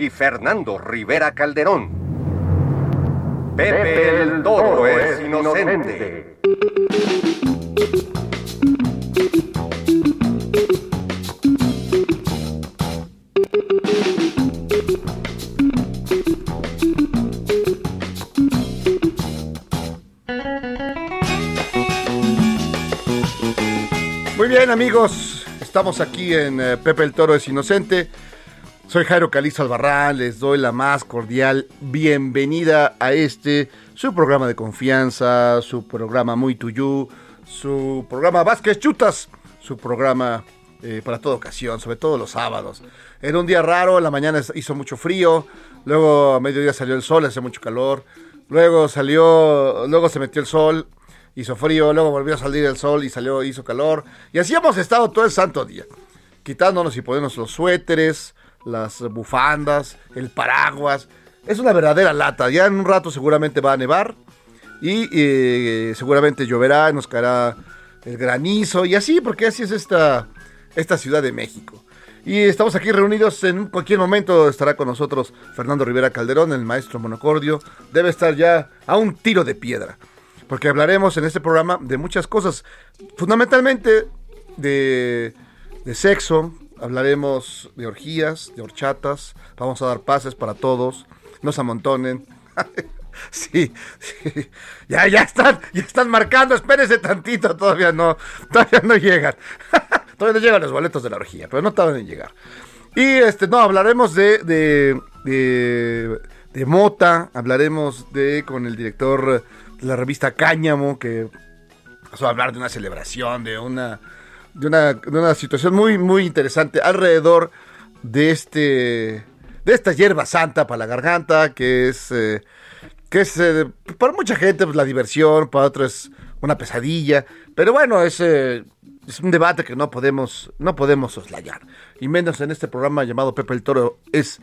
y Fernando Rivera Calderón. Pepe el Toro es inocente. Muy bien amigos, estamos aquí en eh, Pepe el Toro es Inocente. Soy Jairo Calizo Albarrán, les doy la más cordial bienvenida a este, su programa de confianza, su programa Muy Tuyú, su programa Vázquez Chutas, su programa eh, para toda ocasión, sobre todo los sábados. Era un día raro, en la mañana hizo mucho frío, luego a mediodía salió el sol, hace mucho calor, luego salió, luego se metió el sol, hizo frío, luego volvió a salir el sol y salió, hizo calor. Y así hemos estado todo el santo día, quitándonos y poniéndonos los suéteres, las bufandas, el paraguas. Es una verdadera lata. Ya en un rato seguramente va a nevar y eh, seguramente lloverá, nos caerá el granizo y así, porque así es esta, esta Ciudad de México. Y estamos aquí reunidos, en cualquier momento estará con nosotros Fernando Rivera Calderón, el maestro monocordio. Debe estar ya a un tiro de piedra porque hablaremos en este programa de muchas cosas, fundamentalmente de, de sexo, hablaremos de orgías, de horchatas, vamos a dar pases para todos, no se amontonen. Sí, sí, ya, ya están, ya están marcando, espérese tantito, todavía no, todavía no llegan. todavía no llegan los boletos de la orgía, pero no tardan en llegar. Y este, no, hablaremos de, de, de, de Mota, hablaremos de con el director la revista Cáñamo, que pasó a hablar de una celebración, de una, de una, de una situación muy, muy interesante alrededor de este, de esta hierba santa para la garganta, que es, eh, que es eh, para mucha gente pues, la diversión, para otros una pesadilla, pero bueno, es, eh, es un debate que no podemos, no podemos soslayar, y menos en este programa llamado Pepe el Toro es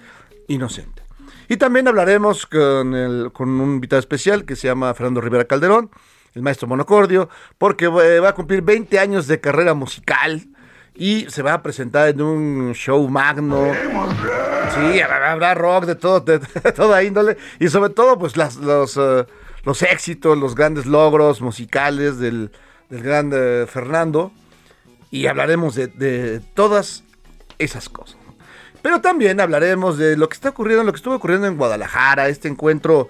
inocente. Y también hablaremos con, el, con un invitado especial que se llama Fernando Rivera Calderón, el maestro monocordio, porque eh, va a cumplir 20 años de carrera musical y se va a presentar en un show magno. Sí, habrá rock de todo, de, toda índole y sobre todo pues las, los, uh, los éxitos, los grandes logros musicales del, del gran uh, Fernando y hablaremos de, de todas esas cosas. Pero también hablaremos de lo que está ocurriendo, lo que estuvo ocurriendo en Guadalajara, este encuentro,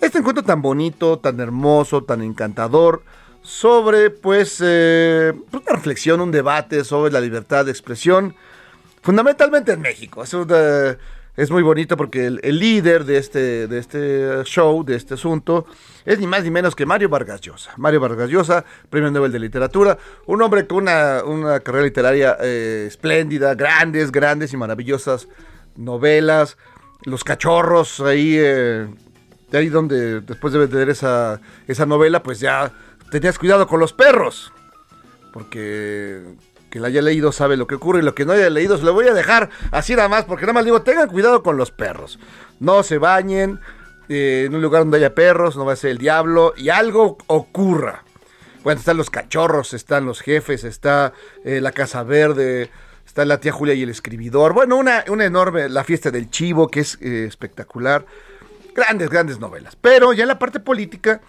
este encuentro tan bonito, tan hermoso, tan encantador, sobre pues, eh, una reflexión, un debate sobre la libertad de expresión, fundamentalmente en México. Es, muy bonito porque el, líder de este, de este show, de este asunto, es ni más ni menos que Mario Vargas Llosa. Mario Vargas Llosa, Premio Nobel de Literatura, un hombre con una, una carrera literaria eh, espléndida, grandes, grandes y maravillosas novelas, Los Cachorros, ahí, eh, de ahí donde después de leer esa, esa novela, pues ya tenías cuidado con los perros, porque que la haya leído sabe lo que ocurre y lo que no haya leído se lo voy a dejar así nada más, porque nada más digo, tengan cuidado con los perros, no se bañen, eh, en un lugar donde haya perros, no va a ser el diablo, y algo ocurra. Bueno, están los cachorros, están los jefes, está eh, la Casa Verde, está la tía Julia y el escribidor. Bueno, una, una enorme, la fiesta del chivo, que es eh, espectacular. Grandes, grandes novelas. Pero ya en la parte política,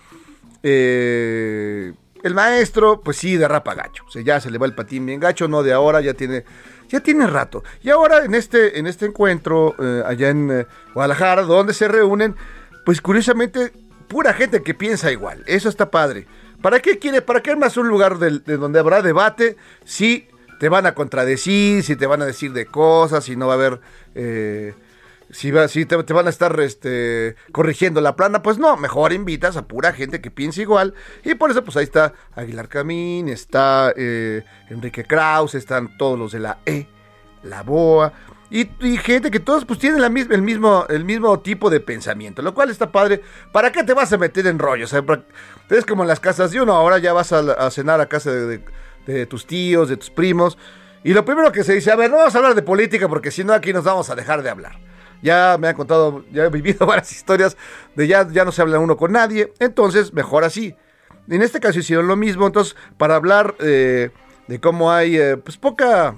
el maestro, pues sí, derrapa gacho. O sea, ya se le va el patín bien gacho, no de ahora, ya tiene Ya tiene rato. Y ahora en este, en este encuentro eh, allá en eh, Guadalajara, donde se reúnen, pues curiosamente, pura gente que piensa igual. Eso está padre. ¿Para qué quiere? ¿Para qué más un lugar de, de donde habrá debate si te van a contradecir, si te van a decir de cosas, si no va a haber... eh, si, va, si te, te van a estar este, corrigiendo la plana, pues no, mejor invitas a pura gente que piense igual. Y por eso, pues ahí está Aguilar Camín, está eh, Enrique Kraus, están todos los de la E, la BOA. Y, gente que todos pues tienen la misma, el, mismo, el mismo tipo de pensamiento, lo cual está padre. ¿Para qué te vas a meter en rollos? Es como en las casas de uno, ahora ya vas a, cenar a casa de- de tus tíos, de tus primos. Y lo primero que se dice, a ver, no vamos a hablar de política porque si no aquí nos vamos a dejar de hablar. Ya me han contado, ya he vivido varias historias de ya, ya no se habla uno con nadie. Entonces, mejor así. En este caso hicieron lo mismo. Entonces, para hablar eh, de cómo hay eh, pues poca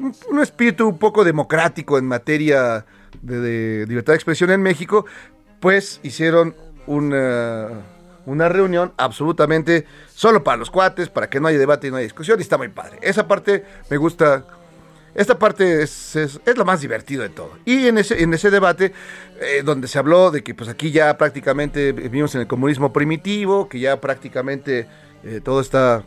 un, espíritu un poco democrático en materia de, de libertad de expresión en México, pues hicieron una, una reunión absolutamente solo para los cuates, para que no haya debate y no haya discusión, y está muy padre. Esa parte me gusta. Esta parte es, es, es lo más divertido de todo. Y en ese, en ese debate, eh, donde se habló de que pues aquí ya prácticamente vivimos en el comunismo primitivo, que ya prácticamente eh, todo está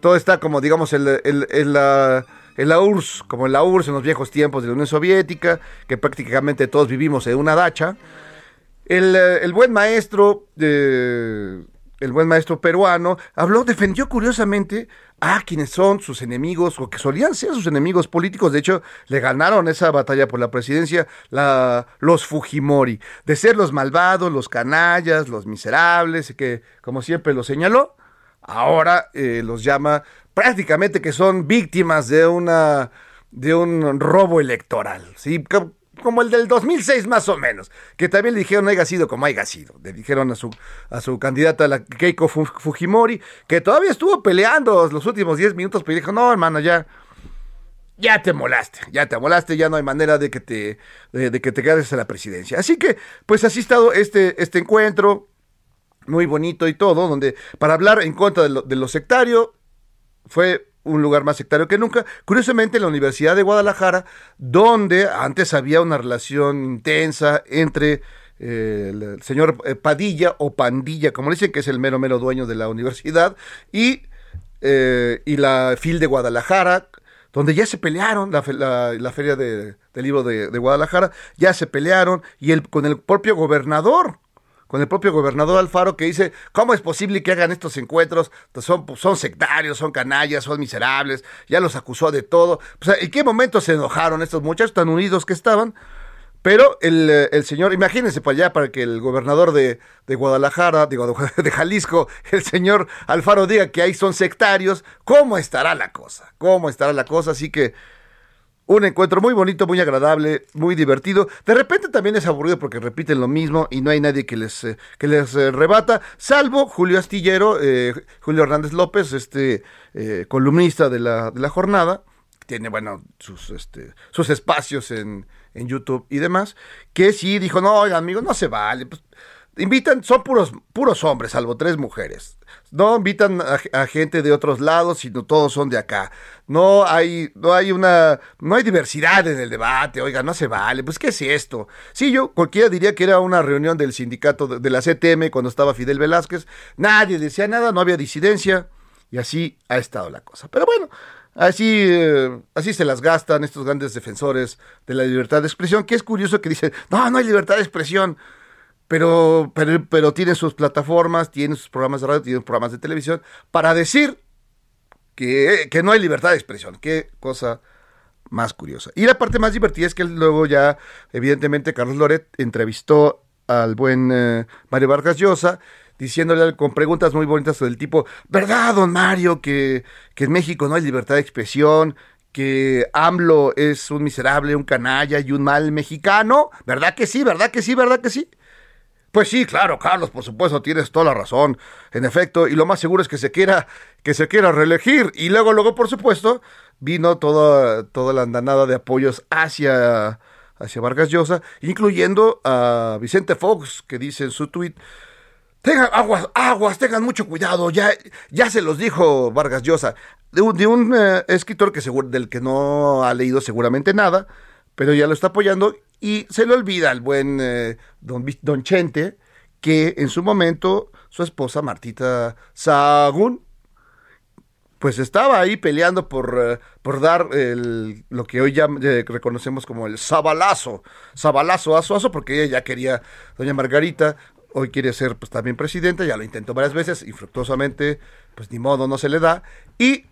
todo está como, digamos, en, la- en- en la, en la URSS, como en la URSS en los viejos tiempos de la Unión Soviética, que prácticamente todos vivimos en una dacha. El, eh, el buen maestro, eh, el buen maestro peruano, habló, defendió curiosamente a quienes son sus enemigos, o que solían ser sus enemigos políticos. De hecho, le ganaron esa batalla por la presidencia la, los Fujimori, de ser los malvados, los canallas, los miserables, que como siempre lo señaló, ahora eh, los llama prácticamente que son víctimas de una de un robo electoral, ¿sí? Co- como el del 2006 más o menos, que también le dijeron haya sido como haya sido, le dijeron a su a su candidata la Keiko Fu- Fujimori que todavía estuvo peleando los últimos 10 minutos, pero dijo, "No, hermano, ya ya te molaste, ya te molaste, ya no hay manera de que te, de, de que te quedes en la presidencia. Así que, pues así ha estado este, este encuentro, muy bonito y todo, donde para hablar en contra de lo, de lo sectario, fue un lugar más sectario que nunca. Curiosamente, en la Universidad de Guadalajara, donde antes había una relación intensa entre eh, el, señor eh, Padilla o Pandilla, como dicen, que es el mero mero dueño de la universidad, y, eh, y la FIL de Guadalajara, donde ya se pelearon, la- la feria de- del libro de, de Guadalajara, ya se pelearon, y el, con el propio gobernador con el propio gobernador Alfaro que dice, ¿cómo es posible que hagan estos encuentros? Pues son, son sectarios, son canallas, son miserables, ya los acusó de todo. O sea, ¿en qué momento se enojaron estos muchachos tan unidos que estaban? Pero el, eh, el señor, imagínense para allá, para que el gobernador de, de Guadalajara, digo, de, de Jalisco, el señor Alfaro diga que ahí son sectarios, ¿cómo estará la cosa? ¿Cómo estará la cosa? Así que un encuentro muy bonito, muy agradable, muy divertido. De repente también es aburrido porque repiten lo mismo y no hay nadie que les, eh, que les eh, rebata, salvo Julio Astillero, eh, Julio Hernández López, este eh, columnista de la, de la jornada, tiene, bueno, sus, este, sus espacios en, en YouTube y demás, que sí dijo, no, oigan, amigos, no se vale. Pues, invitan, son puros, puros hombres, salvo tres mujeres. No invitan a, a gente de otros lados, sino todos son de acá. No hay, no hay una, no hay diversidad en el debate, oiga, no se vale. Pues, ¿qué es esto? Sí, yo cualquiera diría que era una reunión del sindicato de, la CTM cuando estaba Fidel Velázquez. Nadie decía nada, no había disidencia. Y así ha estado la cosa. Pero bueno, así, eh, así se las gastan estos grandes defensores de la libertad de expresión, que es curioso que dicen, no, no hay libertad de expresión. Pero, pero, pero tienen sus plataformas, tienen sus programas de radio, tienen programas de televisión para decir que, que no hay libertad de expresión. Qué cosa más curiosa. Y la parte más divertida es que luego ya, evidentemente, Carlos Loret entrevistó al buen eh, Mario Vargas Llosa, diciéndole con preguntas muy bonitas del tipo, ¿verdad, don Mario, que, que en México no hay libertad de expresión? que AMLO es un miserable, un canalla y un mal mexicano. ¿Verdad que sí? ¿Verdad que sí? ¿Verdad que sí? Pues sí, claro, Carlos, por supuesto, tienes toda la razón. En efecto, y lo más seguro es que se quiera, que se quiera reelegir. Y luego, luego, por supuesto, vino toda, toda la andanada de apoyos hacia, hacia Vargas Llosa, incluyendo a Vicente Fox, que dice en su tuit, Tengan aguas, aguas, tengan mucho cuidado. Ya, ya se los dijo Vargas Llosa, de un, de un eh, escritor que segur- del que no ha leído seguramente nada, pero ya lo está apoyando y se le olvida al buen eh, don, don Chente que en su momento su esposa Martita Sagún pues estaba ahí peleando por, eh, por dar el, lo que hoy ya eh, reconocemos como el sabalazo, sabalazo, aso, aso, porque ella ya quería, doña Margarita, hoy quiere ser pues también presidenta, ya lo intentó varias veces, infructuosamente, pues ni modo, no se le da, y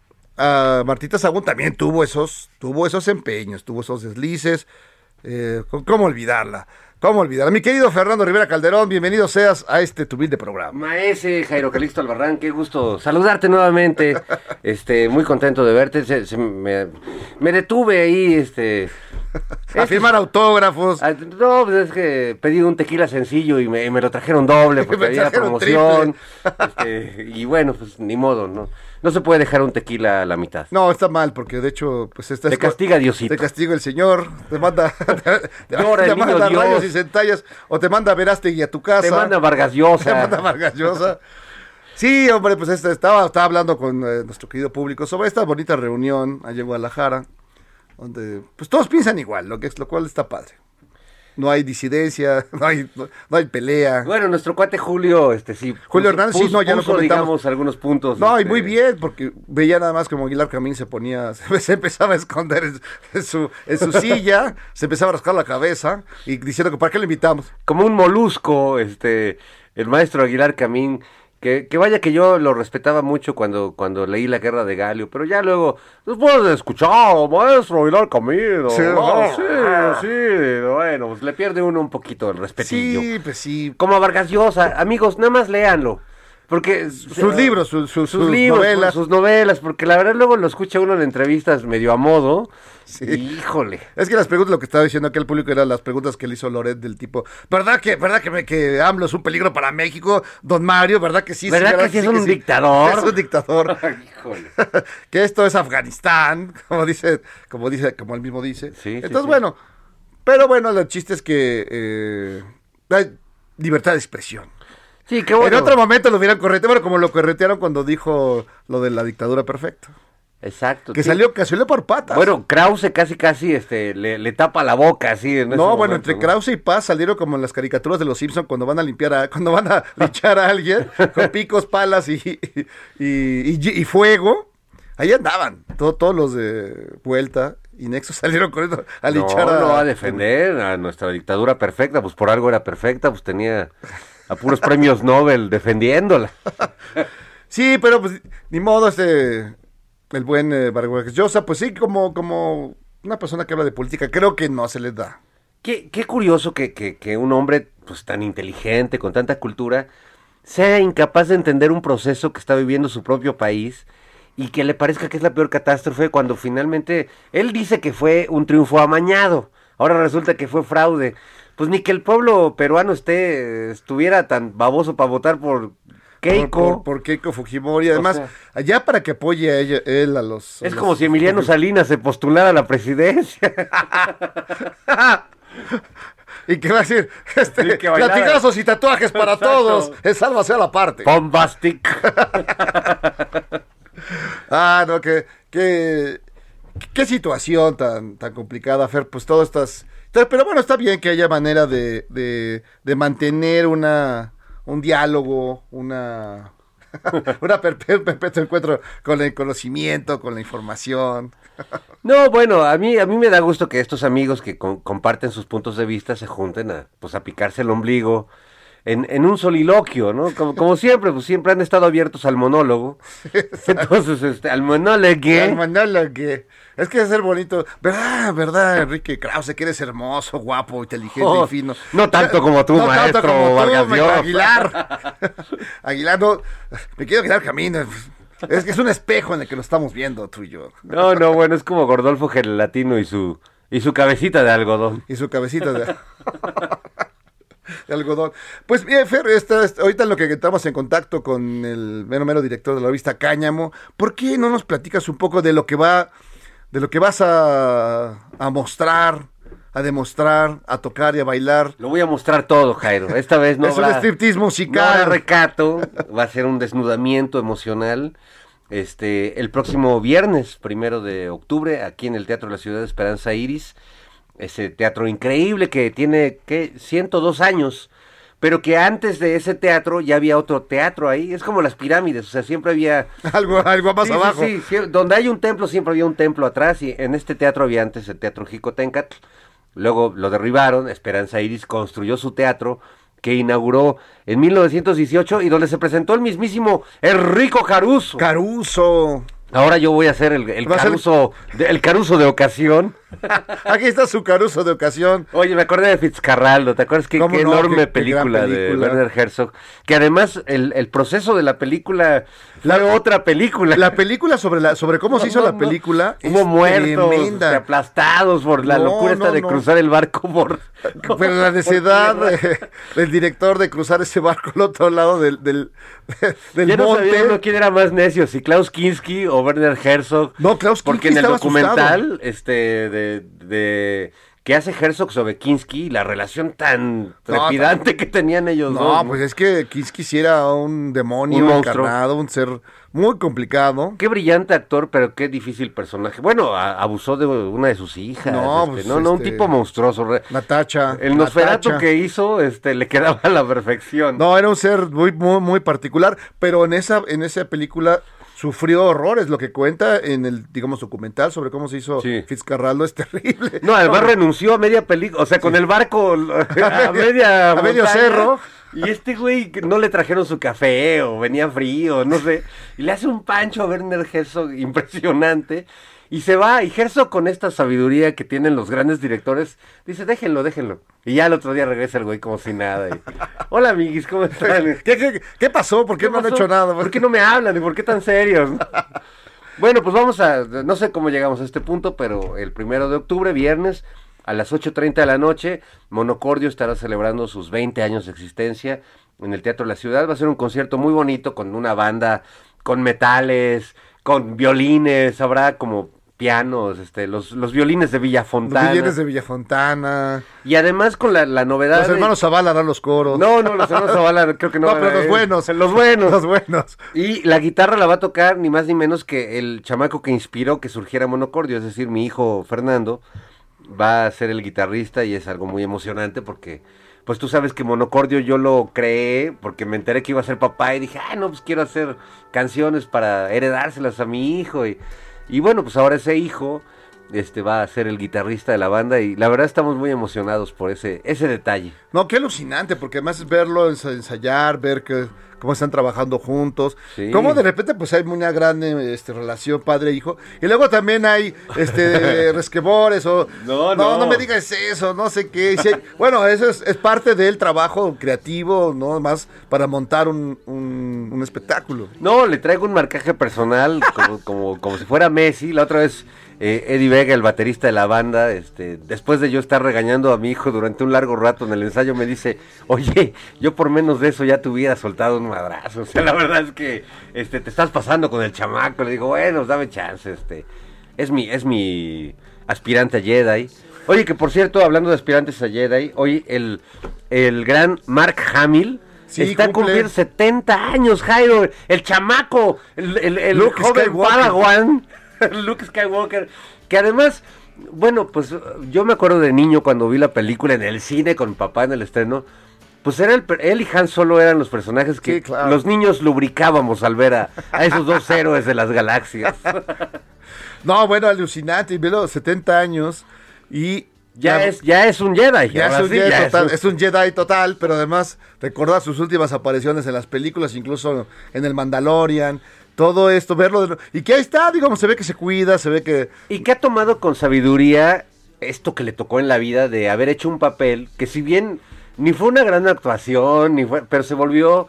Martita Sagún también tuvo esos, tuvo esos empeños, tuvo esos deslices, eh, ¿cómo olvidarla? ¿Cómo olvidarla? Mi querido Fernando Rivera Calderón, bienvenido seas a este tu de programa. Maese Jairo Calixto Albarrán, qué gusto saludarte nuevamente. Este, muy contento de verte. Se- se me, me detuve ahí, este. A firmar autógrafos. Ah, No, pues es que pedí un tequila sencillo y me, y me lo trajeron doble porque Me había promoción. Este, y bueno, pues ni modo, ¿no? No se puede dejar un tequila a la mitad. No, está mal, porque de hecho, pues está Te castiga Diosito. Te castiga el Señor, te manda, te, Llora el te manda niño rayos Dios. y centellas, o te manda Verástegui a tu casa. Te manda Vargas Te Llosa. manda Vargas Llosa. Sí, hombre, pues esta- estaba, estaba hablando con eh, nuestro querido público sobre esta bonita reunión allá en Guadalajara, donde pues todos piensan igual, lo que es lo cual está padre. No hay disidencia, no hay, no, no hay pelea. Bueno, nuestro cuate Julio, este sí. Julio Hernández, sí, no, ya lo puso, comentamos. digamos, algunos puntos. No, y este, muy bien, porque veía nada más como Aguilar Camín se ponía, se empezaba a esconder en, en su, en su silla, se empezaba a rascar la cabeza y diciendo que para qué lo invitamos. como un molusco, este, el maestro Aguilar Camín, que, que vaya que yo lo respetaba mucho cuando, cuando leí la guerra de Galio, pero ya luego, después de escuchar, maestro Aguilar Camín, Sí, no, ah. sí, sí, bueno, pues le pierde uno un poquito el respetillo. Sí, pues sí. Como a Vargas Llosa, amigos, nada más léanlo. Porque Sus libros, su- su- sus, sus libros, novelas. sus novelas, porque la verdad luego lo escucha uno en entrevistas medio a modo. Híjole. Es que las preguntas, lo que estaba diciendo aquel público eran las preguntas que le hizo Loret del tipo, ¿verdad que, verdad que, me- que AMLO es un peligro para México? Don Mario, ¿verdad que sí? ¿Verdad que sí es un dictador? Es un dictador. Híjole. que esto es Afganistán, como dice, como dice, como él mismo dice. Sí, sí, Entonces, sí. bueno, pero bueno, el chiste es que eh, hay libertad de expresión. Sí, qué bueno. En otro momento lo hubieran correteado, bueno, como lo corretearon cuando dijo lo de la dictadura perfecta. Exacto. Que sí. salió, que salió por patas. Bueno, Krause casi casi este le, le tapa la boca así en ese no, bueno, momento, entre ¿no? Krause y Paz salieron como en las caricaturas de los Simpson cuando van a limpiar a, cuando van a linchar a alguien con picos, palas y, y, y- y fuego. Ahí andaban, todo- todos los de vuelta y Nexo salieron corriendo a No, linchar a, no, a defender a nuestra dictadura perfecta, pues por algo era perfecta, pues tenía a puros premios Nobel defendiéndola. Sí, pero pues ni modo, este el buen eh, Vargas Llosa, pues sí, como, como una persona que habla de política, creo que no se les da. Qué, qué curioso que, que, que un hombre pues tan inteligente, con tanta cultura, sea incapaz de entender un proceso que está viviendo su propio país y que le parezca que es la peor catástrofe cuando finalmente él dice que fue un triunfo amañado. Ahora resulta que fue fraude. Pues ni que el pueblo peruano esté estuviera tan baboso para votar por Keiko. Por, por- por Keiko Fujimori. Además, sea- allá para que apoye a ella, él a los... a es los- como si Emiliano Salinas se postulara a la presidencia. Y que va a decir, este, que latigazos y tatuajes para Exacto. todos. Es sálvase a la parte. Bombastic. Ah, no, que, que, qué situación tan, tan complicada, Fer, pues todas estas... Pero bueno, está bien que haya manera de, de, de mantener una, un diálogo, una, una perpe- perpetuo encuentro con el conocimiento, con la información. No, bueno, a mí, a mí me da gusto que estos amigos que con- comparten sus puntos de vista se junten a, pues, a picarse el ombligo en, en un soliloquio, ¿no? Como, como siempre, pues siempre han estado abiertos al monólogo. Entonces, este, al monólogo. Al monólogo. Es que es ser bonito. ¿Verdad, verdad, Enrique Krause, que eres hermoso, guapo, inteligente Oh, y fino? no tanto como tú, No tanto maestro como Vargas. Aguilar. Aguilar, no. Me quiero quedar camino. Es que es un espejo en el que lo estamos viendo, tú y yo. No, no, bueno, es como Gordolfo Gelatino y su, y su cabecita de algodón. Y su cabecita de, de algodón. Pues bien, Fer, esta- esta- ahorita en lo que estamos en contacto con el mero mero director de la revista Cáñamo, ¿por qué no nos platicas un poco de lo que va, de lo que vas a, a mostrar a demostrar, a tocar y a bailar. Lo voy a mostrar todo, Jairo. Esta vez no es un striptease no habrá musical. recato, va a ser un desnudamiento emocional. Este, el próximo viernes, primero de octubre, aquí en el Teatro de la Ciudad de Esperanza Iris, ese teatro increíble que tiene, ¿qué? 102 años, pero que antes de ese teatro ya había otro teatro ahí, es como las pirámides, o sea, siempre había... algo, algo más Sí, abajo. sí, sí, donde hay un templo siempre había un templo atrás y en este teatro había antes el Teatro Jicotencatl, luego lo derribaron, Esperanza Iris construyó su teatro que inauguró en 1918 y donde se presentó el mismísimo Enrico Caruso. Caruso. Ahora yo voy a ser el, Caruso, de, el Caruso de ocasión. Aquí está su Caruso de ocasión. Oye, me acordé de Fitzcarraldo, ¿te acuerdas qué, ¿Cómo qué no? enorme Qué- qué gran película, de. Werner Herzog? Que además el, el proceso de la película fue otra película. La película sobre la sobre cómo se hizo No, la película Hubo muertos, tremenda. este, aplastados por la locura esta de cruzar el barco por... Pero la necesidad de- del director de cruzar ese barco al otro lado del, del, del Ya no monte. sabía uno quién era más necio, si Klaus Kinski o Werner Herzog. No, Klaus Porque Kinski en el documental este, de, de- que hace Herzog sobre Kinski, la relación tan trepidante que tenían ellos No, dos. pues es que Kiss quisiera un demonio Un encarnado, un ser muy complicado. Qué brillante actor, pero qué difícil personaje. Bueno, a- abusó de una de sus hijas. No, este, pues, no, no, un este, tipo monstruoso. Natacha. El Nosferatu que hizo, este, le quedaba a la perfección. No, era un ser muy, muy, muy particular, pero en esa, en esa película sufrió horrores. Lo que cuenta en el, digamos, documental sobre cómo se hizo Sí. Fitzcarraldo es terrible. No, además renunció a media película, o sea, con el barco a media A medio cerro. Y este güey no le trajeron su café o venía frío, no sé. Y le hace un pancho a Werner Herzog impresionante. Y se va, y Herzog con esta sabiduría que tienen los grandes directores, dice, déjenlo, déjenlo. Y ya el otro día regresa el güey como si nada. y, Hola, amiguis, ¿cómo están? ¿Qué, qué, qué pasó? ¿Por qué, no han pasó? hecho nada? ¿Por qué no me hablan? ¿Y por qué tan serios? bueno, pues vamos a, no sé cómo llegamos a este punto, pero el primero de octubre, viernes, a las 8.30 de la noche, Monocordio estará celebrando sus 20 años de existencia en el Teatro de la Ciudad. Va a ser un concierto muy bonito con una banda, con metales, con violines, habrá como pianos, este, los, los violines de Los Villafontana. villanes de Villafontana. Y además con la, la novedad... Los de- hermanos Zavala dan los coros. No, no, los hermanos Zavala creo que no. No, pero los buenos. Los buenos. Los buenos. Y la guitarra la va a tocar ni más ni menos que el chamaco que inspiró que surgiera Monocordio, es decir, mi hijo Fernando va a ser el guitarrista y es algo muy emocionante porque, pues tú sabes que Monocordio yo lo creé porque me enteré que iba a ser papá y dije, ah, no, pues quiero hacer canciones para heredárselas a mi hijo y, y bueno, pues ahora ese hijo este va a ser el guitarrista de la banda y la verdad estamos muy emocionados por ese, ese detalle. No, qué alucinante, porque además es verlo ensa- ensayar, ver que, cómo están trabajando juntos. Sí. Cómo de repente pues hay una gran este, relación padre-hijo. Y luego también hay este resquebores o... No, no, no. me digas eso, no sé qué. Bueno, eso es, es parte del trabajo creativo, ¿no? Más para montar un, un- un espectáculo. No, le traigo un marcaje personal, como, como, como si fuera Messi. La otra vez, eh, Eddie Vega, el baterista de la banda, este, después de yo estar regañando a mi hijo durante un largo rato en el ensayo, me dice, oye, yo por menos de eso ya te hubiera soltado un madrazo. O sea, la verdad es que este, te estás pasando con el chamaco. Le digo, bueno, dame chance, este. Es mi, es mi aspirante a Jedi. Oye, que por cierto, hablando de aspirantes a Jedi, hoy el, el gran Mark Hamill Sí, está cumple. cumpliendo 70 años, Jairo. El chamaco, el, el, el Luke joven. Padawan, Luke Skywalker, que además, bueno, pues yo me acuerdo de niño cuando vi la película en el cine con mi papá en el estreno. Pues era el, él y Han Solo eran los personajes que Sí, claro. los niños lubricábamos al ver a, a esos dos héroes de las galaxias. No, bueno, alucinante. Velo, 70 años y... Ya es, ya es un Jedi. Ya es un, sí, Jedi ya es total, un- es un Jedi total, pero además recordar sus últimas apariciones en las películas, incluso en el Mandalorian, todo esto, verlo y que ahí está, digamos, se ve que se cuida, se ve que Y que ha tomado con sabiduría esto que le tocó en la vida de haber hecho un papel que si bien ni fue una gran actuación, ni fue, pero se volvió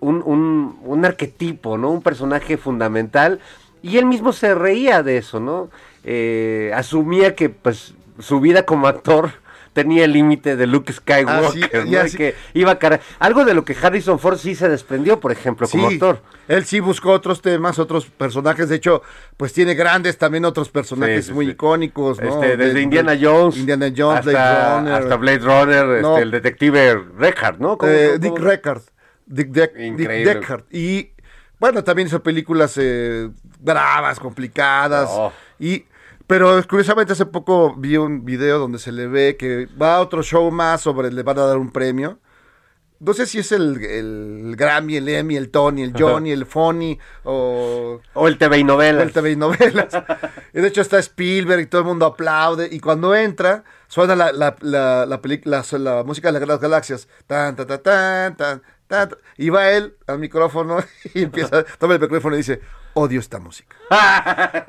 un, un, un arquetipo, ¿no? Un personaje fundamental. Y él mismo se reía de eso, ¿no? Eh, asumía que pues su vida como actor tenía el límite de Luke Skywalker, Ah, sí, ¿no? ya Y sí. que iba a cara- Algo de lo que Harrison Ford sí se desprendió, por ejemplo, como Sí, actor. Él sí buscó otros temas, otros personajes. De hecho, pues tiene grandes también otros personajes Sí, muy icónicos, ¿no? Este, desde De- Indiana Jones. Indiana Jones, hasta, Blade Runner. hasta Blade Runner, No. este, el detective Reckhard, ¿no? ¿Cómo- Eh, Dick? Reckard. Dick, Deck- Dick. Deckard. Y bueno, también hizo películas eh, bravas, complicadas. Oh. Y, pero curiosamente hace poco vi un video donde se le ve que va a otro show más sobre, le van a dar un premio. No sé si es el, el Grammy, el Emmy, el Tony, el Johnny, el Fonny o O el TV y novelas. el TV y novelas. y de hecho está Spielberg y todo el mundo aplaude. Y cuando entra, suena la, la, la, la, la- la música de las galaxias. Tan, tan, tan, tan, tan, tan. Y va él al micrófono y empieza, toma el micrófono y dice, odio esta música.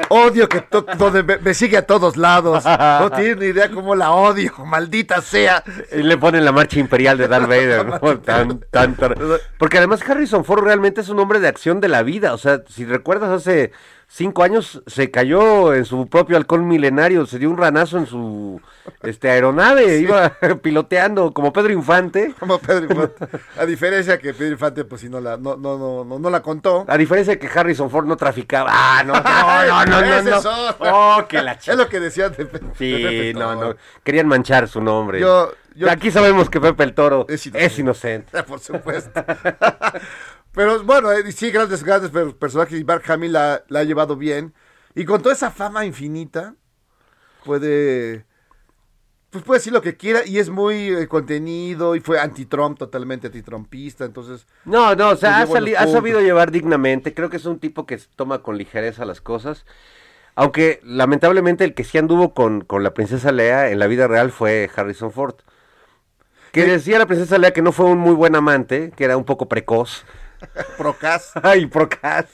odio que to- donde me, me sigue a todos lados. No tiene ni idea cómo la odio, maldita sea. Y le ponen la marcha imperial de Darth Vader, ¿no? Tan, tan, tan. Porque además Harrison Ford realmente es un hombre de acción de la vida. O sea, si recuerdas hace cinco años se cayó en su propio halcón milenario, se dio un ranazo en su este aeronave, iba piloteando como Pedro Infante. Como Pedro Infante. A diferencia que Pedro Infante, pues si no la, no, no, no, no, no la contó. A diferencia de que Harrison Ford no traficaba. Ah, no, no, no, no, no. No. es. Oh, que la Es chica. lo que decían de, Pe- de Sí, Pepe no, no. Querían manchar su nombre. Yo- yo- Aquí sabemos que Pepe el Toro Es es inocente. Por supuesto. Pero bueno, eh, sí, grandes, grandes per- personajes. Y Mark Hamill la, la ha llevado bien. Y con toda esa fama infinita, puede. Pues puede decir lo que quiera. Y es muy eh, contenido. Y fue anti-Trump, totalmente anti-trumpista. Entonces, No, no, o sea, Pues ha, sali- sabido llevar dignamente. Creo que es un tipo que toma con ligereza las cosas. Aunque lamentablemente el que sí anduvo con, con la princesa Lea en la vida real fue Harrison Ford. Que decía la princesa Lea que no fue un muy buen amante, que era un poco precoz. Procas. Ay, procas.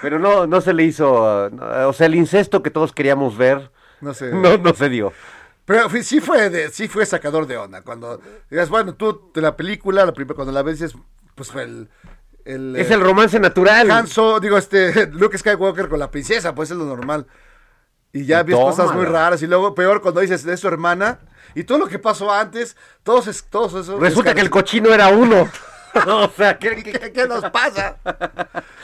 Pero no, no se le hizo, no, o sea, el incesto que todos queríamos ver, No sé. no, no se dio. Pero sí fue, de, sí fue sacador de onda. Cuando digas, bueno, tú de la película, la primera, cuando la ves, es, pues fue el. el Es eh, el romance natural. Han Solo, digo, este, Luke Skywalker con la princesa, pues es lo normal. Y ya ves cosas muy raras. Y luego, peor, cuando dices de su hermana. Y todo lo que pasó antes, todos, es, todos esos. Resulta que el cochino era uno. o sea, ¿qué, qué- ¿Qué, qué nos pasa?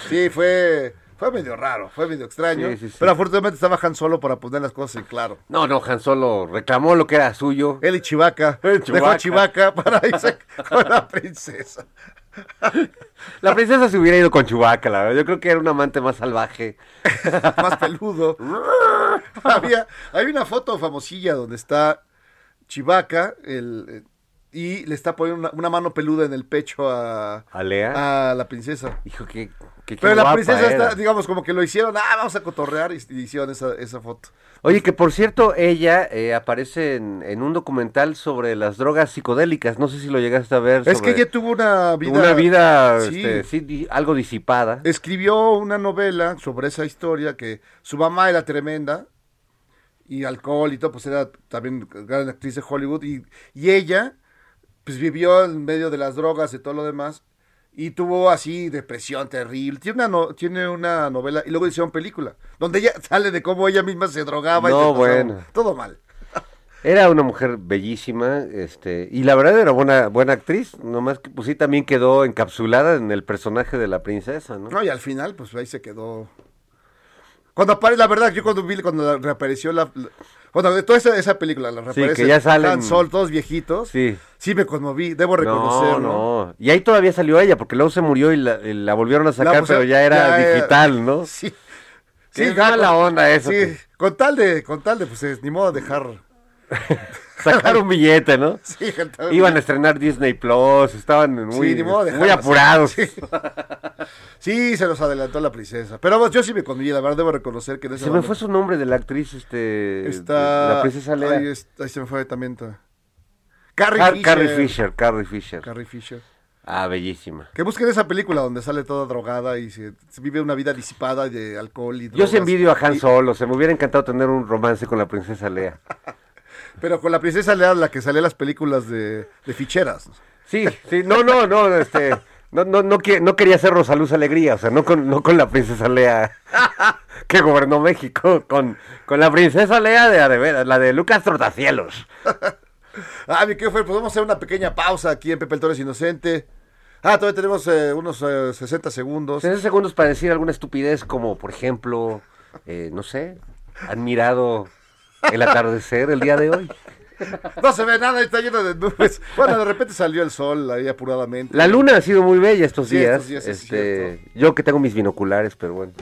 sí, fue, fue medio raro, fue medio extraño. Sí, sí, sí. Pero afortunadamente estaba Han Solo para poner las cosas en claro. No, no, Han Solo reclamó lo que era suyo. Él y Chivaca. Dejó a Chivaca para irse con la princesa. La princesa se hubiera ido con Chewbacca, la verdad. Yo creo que era un amante más salvaje. más peludo. había, hay una foto famosilla donde está Chivaca el, eh, y le está poniendo una, una mano peluda en el pecho a, ¿A Lea? a la princesa. Hijo, qué, qué- qué Pero la princesa era. está, digamos, como que lo hicieron, ah, vamos a cotorrear y, y hicieron esa, esa foto. Oye, que por cierto, ella eh, aparece en, en un documental sobre las drogas psicodélicas. No sé si lo llegaste a ver. Es que ella tuvo una vida... Una vida, Sí. este, sí, di- algo disipada. Escribió una novela sobre esa historia que su mamá era tremenda y alcohol y todo, pues era también gran actriz de Hollywood y, y ella pues vivió en medio de las drogas y todo lo demás y tuvo así depresión terrible. Tiene una, no- tiene una novela y luego hicieron película donde ella sale de cómo ella misma se drogaba y No, pasaba- bueno. todo mal. Era una mujer bellísima, este, y la verdad era buena, buena actriz, nomás que pues sí también quedó encapsulada en el personaje de la princesa, ¿no? No, y al final, pues ahí se quedó. Cuando aparece, la verdad, yo cuando vi, cuando reapareció la. Bueno, de toda esa, esa película, la reaparece. que ya salen- Han Sol, todos viejitos. Sí. Sí, me conmoví, debo reconocerlo. No, no. Y ahí todavía salió ella, porque luego se murió y la, y la volvieron a sacar, La pero ya era ya digital, ¿no? Sí. Es ya, mala onda eso, Sí, que- con tal de, con tal de, pues es, ni modo de dejar. Sacar un billete, ¿no? Sí, de- Iban a estrenar Disney Plus, estaban muy, Sí, modo muy dejarlo apurados. Sí, se los adelantó la princesa. Pero vamos, yo sí me conmoví, la verdad, debo reconocer que en ese Se me fue su nombre de la actriz, este, Está. la princesa Lea. Ahí, se me fue también. ta- Carrie Car- Fisher. Carrie Fisher, Carrie Fisher. Carrie Fisher. Ah, bellísima. Que busquen esa película donde sale toda drogada y se, se vive una vida disipada de alcohol y Yo drogas. sí envidio a Han Y- Solo, se me hubiera encantado tener un romance con la princesa Lea. Pero con la princesa Lea, la que sale en las películas de, de ficheras. Sí, sí, no, no, no, este, No, no, no, no quería ser Rosaluz Alegría, o sea, no con, no con la princesa Lea que gobernó México, con, con la princesa Lea de, a de veras, la de Lucas Trotacielos. Ah, mi querido Fer, pues vamos a hacer una pequeña pausa aquí en Pepe el Toro es Inocente. Ah, todavía tenemos eh, unos eh, 60 segundos. 60 segundos para decir alguna estupidez como, por ejemplo, eh, no sé, han mirado el atardecer el día de hoy. No se ve nada, está lleno de nubes. Bueno, de repente salió el sol ahí apuradamente. La luna ha sido muy bella estos Sí, días. estos días, es este, yo que tengo mis binoculares, pero bueno.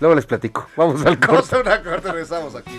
Luego les platico. Vamos al Vamos corte. a una corte, regresamos aquí.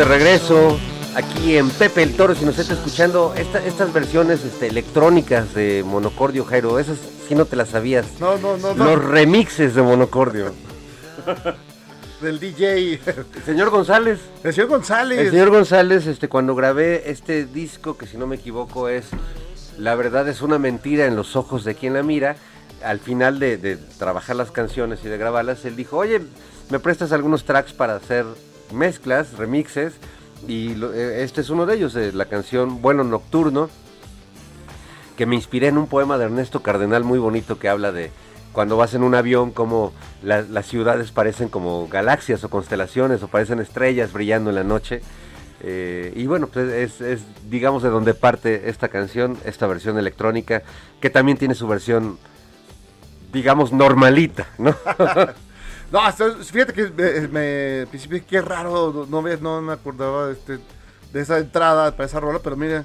De regreso aquí en Pepe el Toro. Si nos está escuchando esta- estas versiones este, electrónicas de Monocordio, Jairo, esas sí no te las sabías. No, no, no, no. Los remixes de Monocordio. Del DJ. El señor González. El señor González. El señor González, este, cuando grabé este disco, que si no me equivoco es La verdad es una mentira en los ojos de quien la mira, al final de, de trabajar las canciones y de grabarlas, él dijo, oye, ¿me prestas algunos tracks para hacer mezclas, remixes? Y eh, este es uno de ellos, la canción Bueno Nocturno, que me inspiré en un poema de Ernesto Cardenal muy bonito que habla de cuando vas en un avión, como la- las ciudades parecen como galaxias o constelaciones o parecen estrellas brillando en la noche. Eh, y bueno, pues es, es, digamos de donde parte esta canción, esta versión electrónica, que también tiene su versión, digamos, normalita, ¿no? No, fíjate que me, me principio, qué raro, no, no, me acordaba este, de esa entrada para esa rola, pero mira,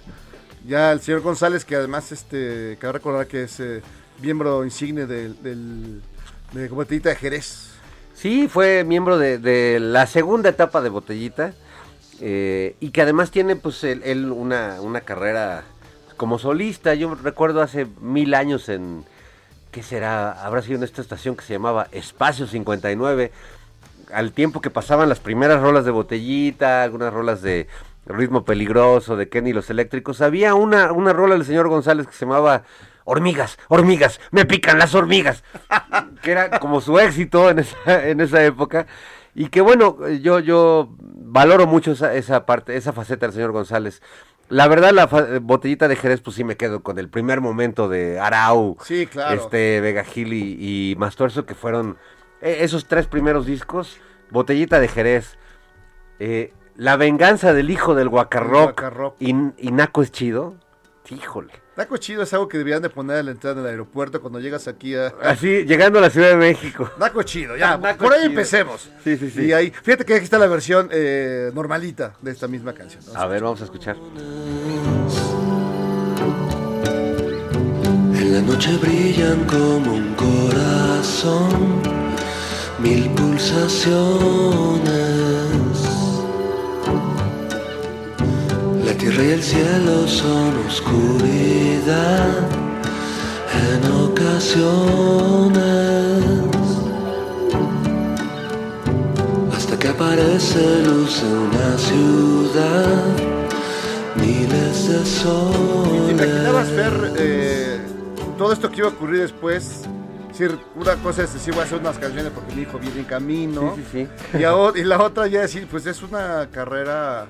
ya el señor González, que además, este, cabe recordar que es eh, miembro insigne del, de Botellita de Jerez. Sí, fue miembro de, la segunda etapa de Botellita eh, y que además tiene pues él, él una, una carrera como solista. Yo recuerdo hace mil años en, ¿qué será? Habrá sido en esta estación que se llamaba Espacio 59, al tiempo que pasaban las primeras rolas de Botellita, algunas rolas de Ritmo Peligroso, de Kenny y los Eléctricos, había una, una rola del señor González que se llamaba Hormigas, hormigas, me pican las hormigas, que era como su éxito en esa, en esa época. Y que bueno, yo, yo valoro mucho esa, esa parte, esa faceta del señor González. La verdad, la botellita de Jerez, pues sí me quedo con el primer momento de Arau, Sí, claro. este Vega Gil y, y Mastuerzo, que fueron eh, esos tres primeros discos. Botellita de Jerez, eh, La venganza del hijo del Guacarroc, Guacarroc. y, y Naco es chido. Híjole. Naco Chido es algo que deberían de poner a la entrada del aeropuerto cuando llegas aquí a... Así, llegando a la Ciudad de México. Naco Chido, ya, Naco por ahí Chido. empecemos. Sí, sí, sí. Y ahí, fíjate que aquí está la versión eh, normalita de esta misma canción. A ver, vamos a escuchar. En la noche brillan como un corazón. mil pulsaciones. Tierra y el cielo son oscuridad en ocasiones. Hasta que aparece luz en una ciudad, miles de ¿Te imaginabas soles. ver eh, todo esto que iba a ocurrir después? Es decir, una cosa es decir, voy a hacer unas canciones porque mi hijo viene en camino. Sí, sí, sí. Y, a o- y la otra ya decir, pues es una carrera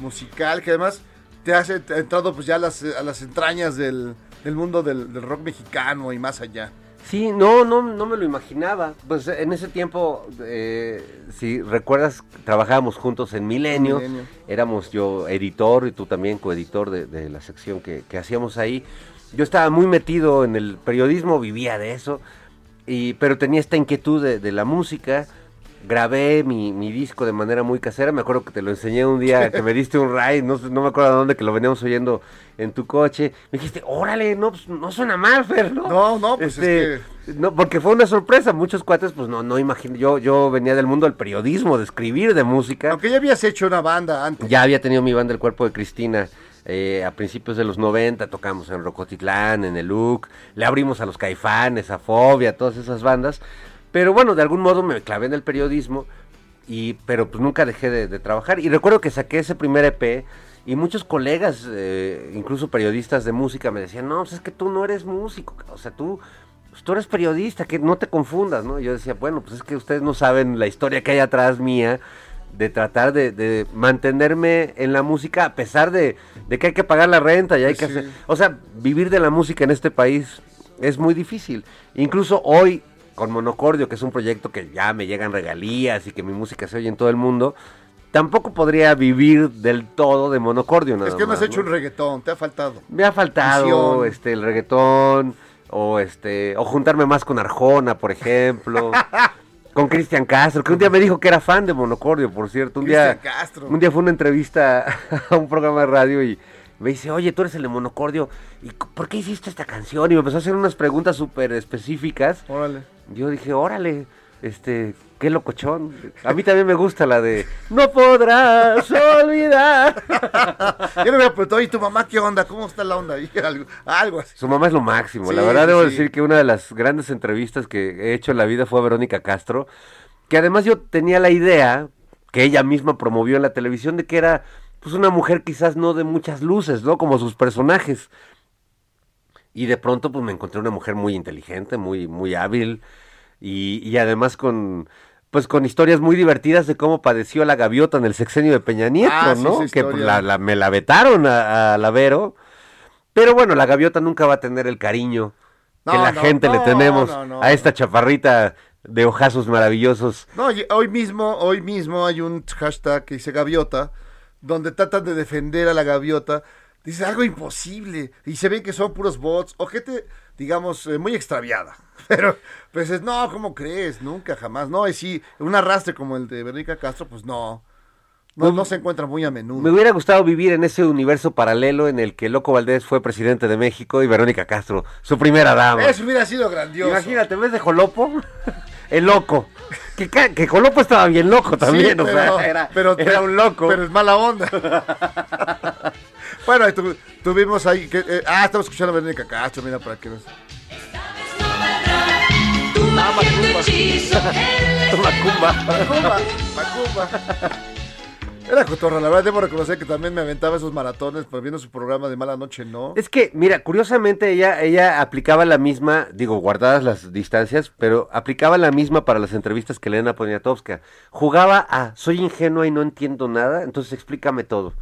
musical que además te hace te ha entrado pues ya a las, a las entrañas del, del mundo del, del rock mexicano y más allá. Sí, no, no, no me lo imaginaba. Pues en ese tiempo, eh, si recuerdas, trabajábamos juntos en Milenio. Milenio. Éramos yo editor y tú también coeditor de, de la sección que, que hacíamos ahí. Yo estaba muy metido en el periodismo, vivía de eso, y, pero tenía esta inquietud de, de la música. Grabé mi, mi disco de manera muy casera. Me acuerdo que te lo enseñé un día, que me diste un ride, no, no me acuerdo de dónde, que lo veníamos oyendo en tu coche. Me dijiste, órale, no, pues, no suena mal, Fer, ¿no? No, no, pues Este, es no, porque fue una sorpresa. Muchos cuates, pues no, no imagino. Yo, yo venía del mundo del periodismo, de escribir, de música. Aunque ya habías hecho una banda antes. Ya había tenido mi banda El Cuerpo de Cristina. eh, a principios de los 90 tocamos en Rocotitlán, en el LUC, le abrimos a los Caifanes, a Fobia, todas esas bandas. Pero bueno, de algún modo me clavé en el periodismo, y, pero pues nunca dejé de, de trabajar. Y recuerdo que saqué ese primer EP y muchos colegas, eh, incluso periodistas de música, me decían, no, pues es que tú no eres músico, o sea, tú, pues tú eres periodista, que no te confundas, ¿no? Y yo decía, bueno, pues es que ustedes no saben la historia que hay atrás mía de tratar de, de mantenerme en la música a pesar de, de que hay que pagar la renta y hay que hacer... O sea, vivir de la música en este país es muy difícil. Incluso hoy, con Monocordio, que es un proyecto que ya me llegan regalías y que mi música se oye en todo el mundo, tampoco podría vivir del todo de Monocordio. Nada es que no has más, hecho un reggaetón, te ha faltado. me ha faltado Visión. este el reggaetón o este o juntarme más con Arjona, por ejemplo. con Cristian Castro, que un día me dijo que era fan de Monocordio, por cierto. Un día Cristian Castro. un día fue una entrevista a un programa de radio y me dice, "Oye, tú eres el de Monocordio, ¿y por qué hiciste esta canción?" Y me empezó a hacer unas preguntas súper específicas. Órale. Yo dije, "Órale, este, qué locochón." A mí también me gusta la de "No podrás olvidar." Yo le preguntado, ¿y tu mamá qué onda? ¿Cómo está la onda? algo, algo así. Su mamá es lo máximo. la verdad, debo sí. decir que una de las grandes entrevistas que he hecho en la vida fue a Verónica Castro. Que además yo tenía la idea, que ella misma promovió en la televisión, de que era pues una mujer quizás no de muchas luces, ¿no? Como sus personajes. Y de pronto pues me encontré una mujer muy inteligente, muy, muy hábil. Y, y además con. Pues con historias muy divertidas de cómo padeció la gaviota en el sexenio de Peña Nieto, Ah, ¿no? Que pues, la, la- me la vetaron a, a la Vero. Pero bueno, la gaviota nunca va a tener el cariño que la no, gente le tenemos a esta chaparrita de ojazos maravillosos. No, hoy mismo, hoy mismo hay un hashtag que dice gaviota, donde tratan de defender a la gaviota. Dice algo imposible. Y se ven que son puros bots. O gente, digamos, eh, muy extraviada. Pero, pues es, no, ¿cómo crees? Nunca, jamás. No, y sí, un arrastre como el de Verónica Castro, pues no. No, no se encuentra muy a menudo. Me hubiera gustado vivir en ese universo paralelo en el que Loco Valdés fue presidente de México y Verónica Castro, su primera dama. Eso hubiera sido grandioso. Imagínate, en vez de Jolopo, el loco. Que, que Jolopo estaba bien loco también, Sí, o pero- sea, era, pero- era un loco. Pero es mala onda. bueno, ahí tu- tuvimos ahí. Que, eh, ah, estamos escuchando a Verónica Castro, mira para que nos. Macumba. Macumba, Macumba. Era cotorra, la verdad debo reconocer que también me aventaba esos maratones por viendo su programa de Mala Noche, ¿no? Es que, mira, curiosamente ella, ella aplicaba la misma, digo, guardadas las distancias, pero aplicaba la misma para las entrevistas que Elena Poniatowska. Jugaba a soy ingenua y no entiendo nada, entonces explícame todo.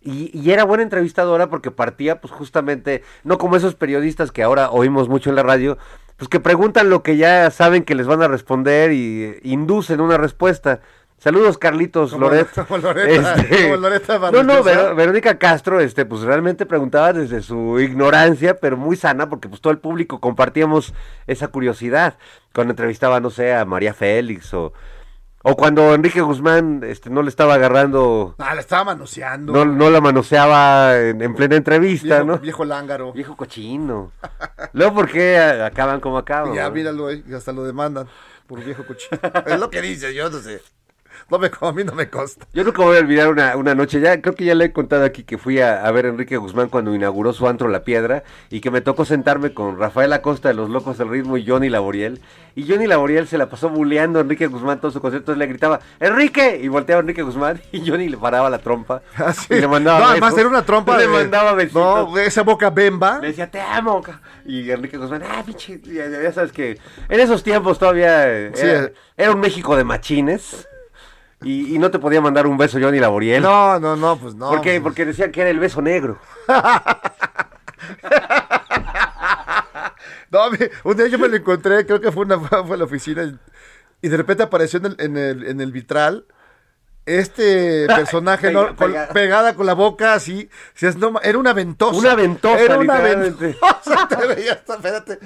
Y, y era buena entrevistadora porque partía, pues justamente, no como esos periodistas que ahora oímos mucho en la radio, pues que preguntan lo que ya saben que les van a responder y eh, inducen una respuesta. Saludos, Carlitos Como- Loret. como Loreta, como Loreta no, no. Ver- Verónica Castro, este, pues realmente preguntaba desde su ignorancia, pero muy sana, porque pues todo el público compartíamos esa curiosidad. Cuando entrevistaba, no sé, a María Félix o, O cuando Enrique Guzmán este, no le estaba agarrando, Ah, la estaba manoseando. no, no la manoseaba en, en plena entrevista, viejo, ¿no? viejo lángaro. Viejo cochino. Luego, ¿por qué acaban como acaban? Ya, no? míralo, eh, hasta lo demandan por viejo cochino. es lo que dice, yo no sé. No me, a mí no me consta. Yo nunca voy a olvidar una, una noche, ya creo que ya le he contado aquí que fui a, a ver a Enrique Guzmán cuando inauguró su antro La Piedra y que me tocó sentarme con Rafael Acosta de Los Locos del Ritmo y Johnny Laboriel. Y Johnny Laboriel se la pasó buleando a Enrique Guzmán todo su concierto, entonces le gritaba, ¡Enrique! Y volteaba a Enrique Guzmán y Johnny le paraba la trompa. Así. Y le mandaba no, además era una trompa Le de- mandaba besitos. No, esa boca bemba. Le decía, te amo. ca-". Y Enrique Guzmán, ah, pinche. Ya, ya sabes que en esos tiempos todavía Sí, era, eh. era un México de machines. Y, y no te podía mandar un beso Johnny Laboriel. No, no, no, pues no. ¿Por qué? pues- Porque decían que era el beso negro. No, un día yo me lo encontré, creo que fue, una, fue a la oficina, y, de repente apareció en el, en el, en el vitral este personaje Pega- ¿no? Con- pega- pegada con la boca así. si es- no era una ventosa. Una ventosa, Era una ventosa. te veías, espérate.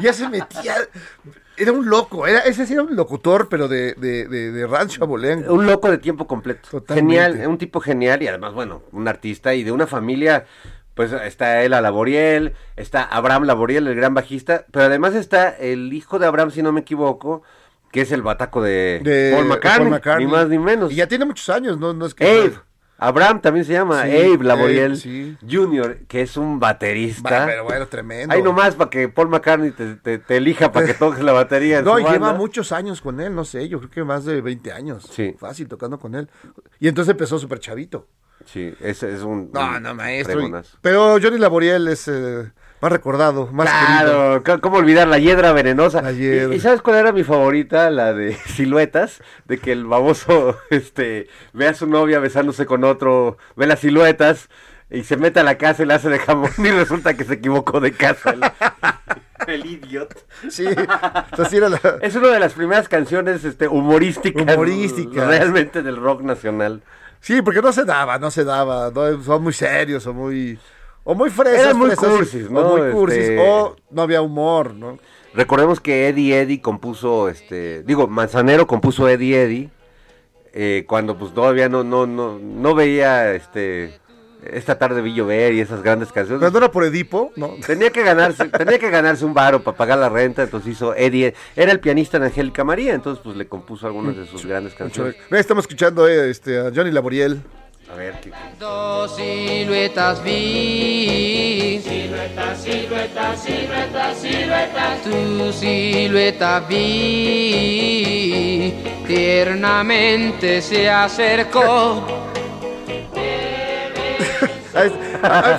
Ya se metía. Era un loco. Era, ese sí era un locutor, pero de, de, de, de rancho abolengo. Un loco de tiempo completo. Totalmente. Genial, un tipo genial y además, bueno, un artista y de una familia. Pues está él, a Laboriel, está Abraham Laboriel, el gran bajista, pero además está el hijo de Abraham, si no me equivoco, que es el bataco de, De Paul, McCartney, Paul McCartney. ni más ni menos. Y ya tiene muchos años, no, no es que. Abraham también se llama, Sí, Abe Laboriel sí. Jr., que es un baterista. Va, pero bueno, tremendo. Ahí nomás para que Paul McCartney te, te- te elija para que toques la batería. No, y lleva banda. muchos años con él, no sé, yo creo que más de 20 años. Sí. Fácil, tocando con él. Y entonces empezó súper chavito. Sí, ese es un. No, un no, maestro. y-. Pero Johnny Laboriel es eh, más recordado, más querido. Claro, c- ¿cómo olvidar la hiedra venenosa? La ¿Y- hiedra. ¿Y, sabes cuál era mi favorita? La de siluetas, de que el baboso este, ve a su novia besándose con otro, ve las siluetas y se mete a la casa y la hace de jamón y resulta que se equivocó de casa. El, idiot. Sí, entonces era la... Es una de las primeras canciones este, humorísticas. Humorísticas. Realmente del rock nacional. Sí, porque no se daba, no se daba. no, son muy serios o muy... O muy fresas. Eran muy fresas, cursis, ¿no? O muy cursis, Este- o no había humor, ¿no? Recordemos que Eddie Eddie compuso, este, digo, Manzanero compuso Eddie Eddie eh, cuando pues todavía no, no, no, no veía, este, esta tarde vi llover y esas grandes canciones. Pero no era por Edipo, ¿no? Tenía que ganarse, tenía que ganarse un varo para pagar la renta, entonces hizo Eddie, era el pianista de Angélica María, entonces pues le compuso algunas de sus grandes canciones. Estamos escuchando eh, este, a Johnny Laboriel. A ver, ¿qué- Dos siluetas vi. Silueta, silueta, silueta, silueta. Tu silueta vi. Tiernamente se acercó.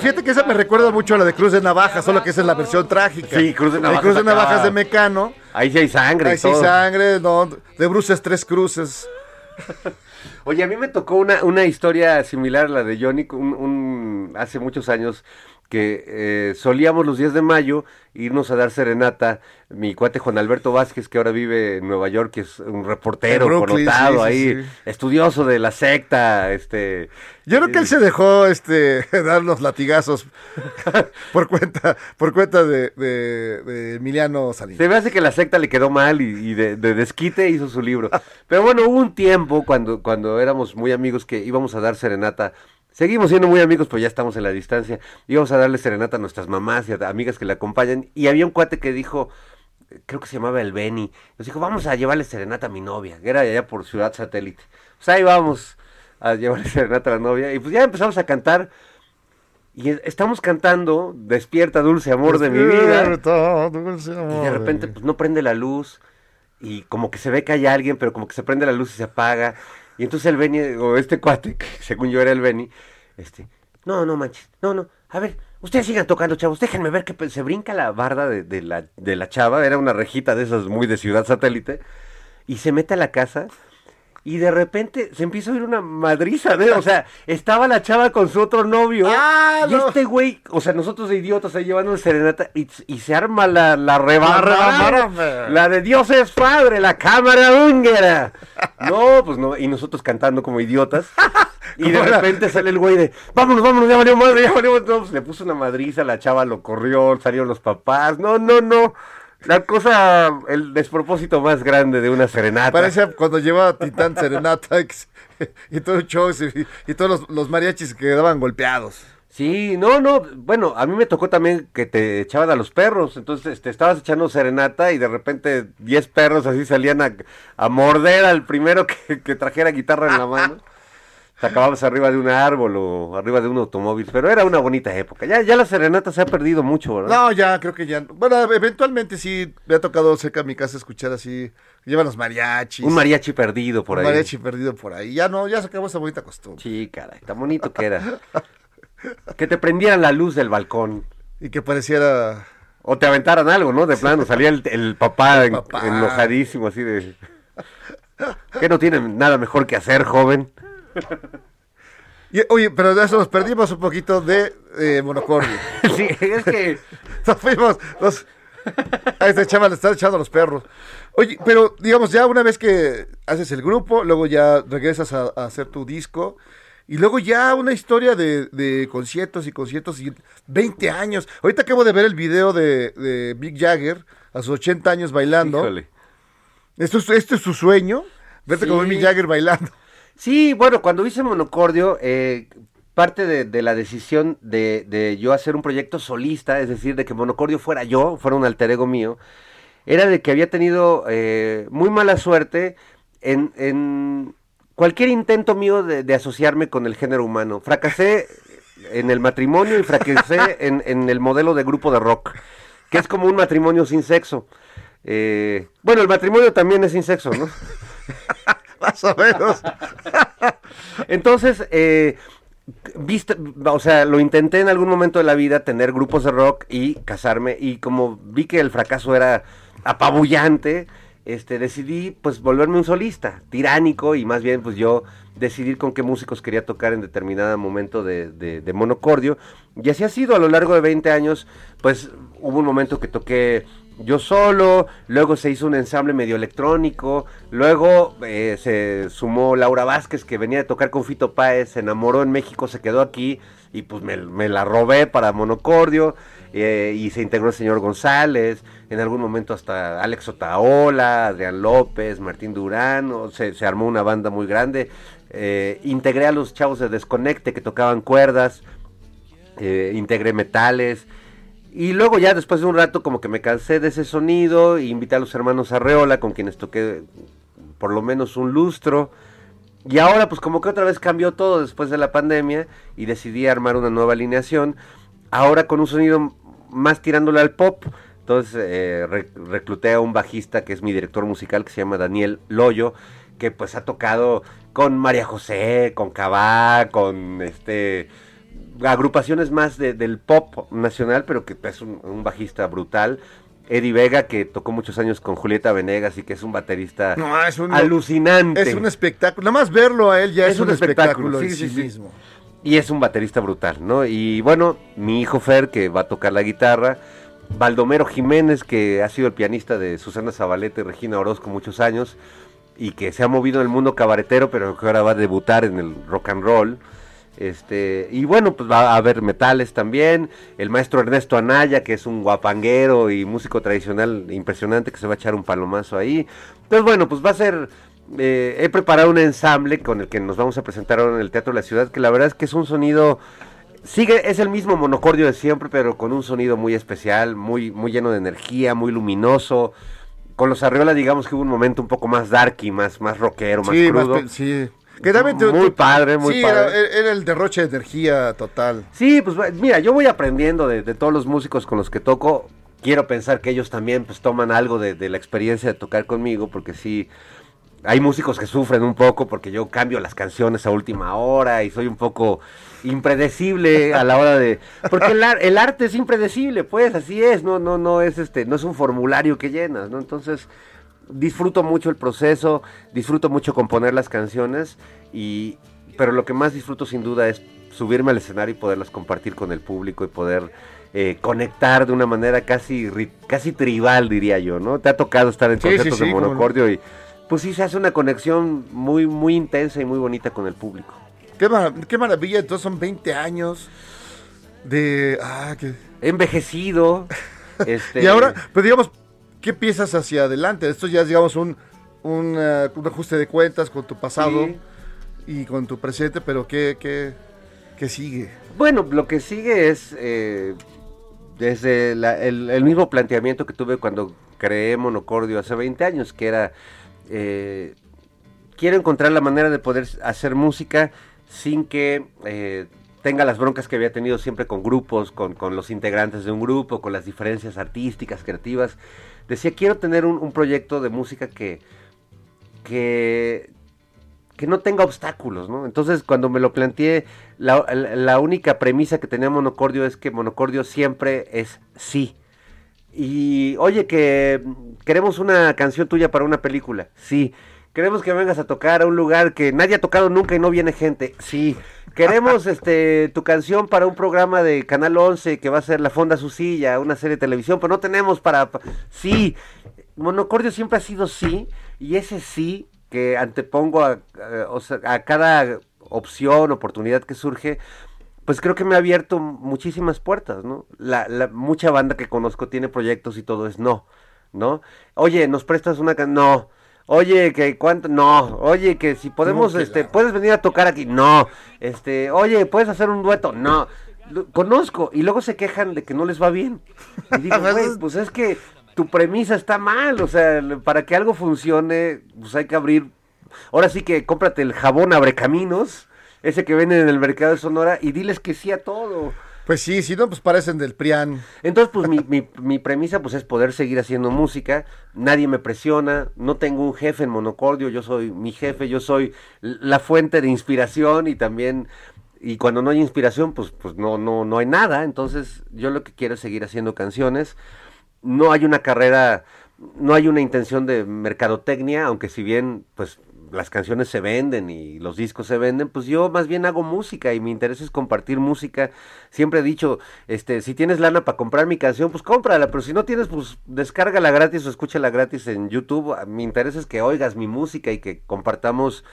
Fíjate que esa me recuerda mucho a la de Cruz de Navaja, solo que esa es la versión trágica. Sí, Cruz de Navajas Cruz de Navajas de Mecano. Ahí sí hay sangre. Ahí sí todo. sangre, no, de bruces tres cruces. Oye, a mí me tocó una, una historia similar a la de Johnny un, hace muchos años que eh, solíamos los días de mayo irnos a dar serenata. Mi cuate Juan Alberto Vázquez, que ahora vive en Nueva York, que es un reportero Brooklyn, connotado sí, ahí, sí. estudioso de la secta, este... Yo creo que él eh, se dejó este dar los latigazos por cuenta, por cuenta de, de- de Emiliano Salinas. Se me hace que la secta le quedó mal y, y de, de desquite hizo su libro. Pero bueno, hubo un tiempo cuando, cuando éramos muy amigos que íbamos a dar serenata. Seguimos siendo muy amigos, pero ya estamos en la distancia. Íbamos a darle serenata a nuestras mamás y a amigas que la acompañan. Y había un cuate que dijo, creo que se llamaba el Beni, nos dijo, vamos a llevarle serenata a mi novia, que era allá por Ciudad Satélite. Pues ahí vamos a llevarle serenata a la novia. Y pues ya empezamos a cantar. Y estamos cantando, Despierta, dulce amor de mi vida. Dulce Y amor de repente, pues no prende la luz. Y como que se ve que hay alguien, pero como que se prende la luz y se apaga. Y entonces el Beni, o este cuate, que según yo era el Beni, este, no, no manches, no, no, a ver, ustedes sigan tocando, chavos, déjenme ver que pe- se brinca la barda de, de la, de la chava, era una rejita de esas muy de ciudad satélite, y se mete a la casa. Y de repente se empieza a oír una madriza, ¿eh? o sea, estaba la chava con su otro novio. ¡Ah, y no! este güey, o sea, nosotros de idiotas ahí llevando el serenata y, y se arma la, la rebambaramba. rebambaramba. La de Dios es padre, la cámara húngara. No, pues no, y nosotros cantando como idiotas. Y de repente sale el güey de, vámonos, vámonos, ya valió madre, ya valió madre. No, pues le puso una madriza, la chava lo corrió, salieron los papás. No, no, no. La cosa, el despropósito más grande de una serenata. Parece cuando llevaba Titán Serenata y, todo el show y, y todos los, los mariachis quedaban golpeados. Sí, no, no, bueno, a mí me tocó también que te echaban a los perros, entonces te estabas echando serenata y de repente 10 perros así salían a, a morder al primero que, que trajera guitarra en la mano. Te acababas arriba de un árbol o arriba de un automóvil, pero era una bonita época. Ya, ya la serenata se ha perdido mucho, ¿verdad? No, ya, creo que ya. Bueno, eventualmente sí me ha tocado cerca de mi casa escuchar así. Llevan los mariachis. Un mariachi perdido por un ahí. mariachi perdido por ahí. Ya no, ya se acabó esa bonita costumbre. Sí, caray, tan bonito que era. que te prendieran la luz del balcón. Y que pareciera. O te aventaran algo, ¿no? De plano, salía el, el papá, El en- papá. enojadísimo, así de... Que no tienen nada mejor que hacer, joven. Y, oye, pero de eso nos perdimos un poquito de eh, monocordio. Sí, es que... Nos fuimos. Nos... A este chaval le están echando a los perros. Oye, pero digamos, ya una vez que haces el grupo, luego ya regresas a, a hacer tu disco. Y luego ya una historia de, de conciertos y conciertos y 20 años. Ahorita acabo de ver el video de, de Mick Jagger a sus 80 años bailando. Híjole. Esto es, este es su sueño, verte Sí. como Mick Jagger bailando. Sí, bueno, cuando hice Monocordio, eh, parte de, de la decisión de, de yo hacer un proyecto solista, es decir, de que Monocordio fuera yo, fuera un alter ego mío, era de que había tenido eh, muy mala suerte en, en cualquier intento mío de, de asociarme con el género humano. Fracasé en el matrimonio y fracasé en, en el modelo de grupo de rock, que es como un matrimonio sin sexo. Eh, bueno, el matrimonio también es sin sexo, ¿no? Más o menos. Entonces, eh, viste, o sea, lo intenté en algún momento de la vida, tener grupos de rock y casarme, y como vi que el fracaso era apabullante, este, decidí pues volverme un solista, tiránico, y más bien pues yo decidir con qué músicos quería tocar en determinado momento de, de- de monocordio, y así ha sido a lo largo de 20 años, pues hubo un momento que toqué yo solo, luego se hizo un ensamble medio electrónico, luego eh, se sumó Laura Vázquez que venía de tocar con Fito Páez, se enamoró en México, se quedó aquí y pues me, la robé para Monocordio eh, y se integró el señor González, en algún momento hasta Alex Otaola, Adrián López, Martín Durán, se, armó una banda muy grande, eh, integré a los chavos de Desconecte que tocaban cuerdas, integré metales. Y luego ya después de un rato como que me cansé de ese sonido e invité a los hermanos Arreola con quienes toqué por lo menos un lustro. Y ahora pues como que otra vez cambió todo después de la pandemia y decidí armar una nueva alineación. Ahora con un sonido más tirándole al pop. Entonces eh, re- recluté a un bajista que es mi director musical que se llama Daniel Loyo. Que pues ha tocado con María José, con Cabá, con este agrupaciones más de- del pop nacional, pero que es un, un bajista brutal. Eddie Vega, que tocó muchos años con Julieta Venegas y que es un baterista No, es un- alucinante. Es un espectáculo. Nada más verlo a él ya es, Es un, un espectáculo, espectáculo, en sí, sí, sí, sí. mismo. Y es un baterista brutal, ¿no? Y bueno, mi hijo Fer, que va a tocar la guitarra. Baldomero Jiménez, que ha sido el pianista de Susana Zabaleta y Regina Orozco muchos años. Y que se ha movido en el mundo cabaretero, pero que ahora va a debutar en el rock and roll. Este, y bueno, pues va a haber metales también. El maestro Ernesto Anaya, que es un guapanguero y músico tradicional impresionante, que se va a echar un palomazo ahí. Entonces, bueno, pues va a ser. eh, he preparado un ensamble con el que nos vamos a presentar ahora en el Teatro de la Ciudad, que la verdad es que es un sonido. Sigue, es el mismo monocordio de siempre, pero con un sonido muy especial, muy, muy lleno de energía, muy luminoso. Con los Arriola, digamos que hubo un momento un poco más darky, más, más rockero, más Sí, crudo. sí. Que también te- Muy te- padre, muy sí, padre. Era, era el derroche de energía total. Sí, pues mira, yo voy aprendiendo de, de todos los músicos con los que toco. Quiero pensar que ellos también pues toman algo de, de la experiencia de tocar conmigo, porque sí, hay músicos que sufren un poco porque yo cambio las canciones a última hora y soy un poco impredecible a la hora de porque el, ar- el arte es impredecible pues así es no no no es este no es un formulario que llenas no entonces disfruto mucho el proceso disfruto mucho componer las canciones y pero lo que más disfruto sin duda es subirme al escenario y poderlas compartir con el público y poder eh, conectar de una manera casi casi tribal diría yo no te ha tocado estar en Sí, conciertos sí, de monocordio y pues sí se hace una conexión muy muy intensa y muy bonita con el público Qué, mara- qué maravilla, entonces son 20 años de... Ah, que... Envejecido este Y ahora, pues digamos, ¿qué piensas hacia adelante? Esto ya es, digamos, un, un, eh, un ajuste de cuentas con tu pasado Sí. y con tu presente, pero ¿qué, qué, qué sigue? Bueno, lo que sigue es eh, desde la- el, el mismo planteamiento que tuve cuando creé Monocordio hace 20 años, que era, eh, quiero encontrar la manera de poder hacer música sin que eh, tenga las broncas que había tenido siempre con grupos, con, con los integrantes de un grupo, con las diferencias artísticas, creativas. Decía, quiero tener un, un proyecto de música que, que, que no tenga obstáculos, ¿no? Entonces, cuando me lo planteé, la, la- la única premisa que tenía Monocordio es que Monocordio siempre es sí. Y, oye, que queremos una canción tuya para una película, sí. Queremos que vengas a tocar a un lugar que nadie ha tocado nunca y no viene gente, sí. Queremos este tu canción para un programa de Canal 11 que va a ser La Fonda Su Silla, una serie de televisión, pero no tenemos para... pa- Sí, Monocordio siempre ha sido sí, y ese sí que antepongo a, a- o sea, a cada opción, oportunidad que surge, pues creo que me ha abierto muchísimas puertas, ¿no? La, la- mucha banda que conozco tiene proyectos y todo es no, ¿no? Oye, ¿nos prestas una can... No. Oye, que cuánto, no, oye, que si podemos, No, que este, la- puedes venir a tocar aquí, no, este, oye, puedes hacer un dueto, no, Lo- conozco, y luego se quejan de que no les va bien, y digo, güey, pues es que tu premisa está mal, o sea, para que algo funcione, pues hay que abrir, ahora sí que cómprate el jabón abre caminos, ese que venden en el mercado de Sonora, y diles que sí a todo. Pues sí, si no, pues parecen del PRIAN. Entonces, pues mi, mi, mi premisa pues es poder seguir haciendo música, nadie me presiona, no tengo un jefe en Monocordio, yo soy mi jefe, yo soy la fuente de inspiración y también, y cuando no hay inspiración, pues, pues no, no, no hay nada, entonces yo lo que quiero es seguir haciendo canciones, no hay una carrera, no hay una intención de mercadotecnia, aunque si bien, pues las canciones se venden y los discos se venden, pues yo más bien hago música y mi interés es compartir música. Siempre he dicho, este, si tienes lana para comprar mi canción, pues cómprala, pero si no tienes, pues descárgala gratis o escúchala gratis en YouTube. Mi interés es que oigas mi música y que compartamos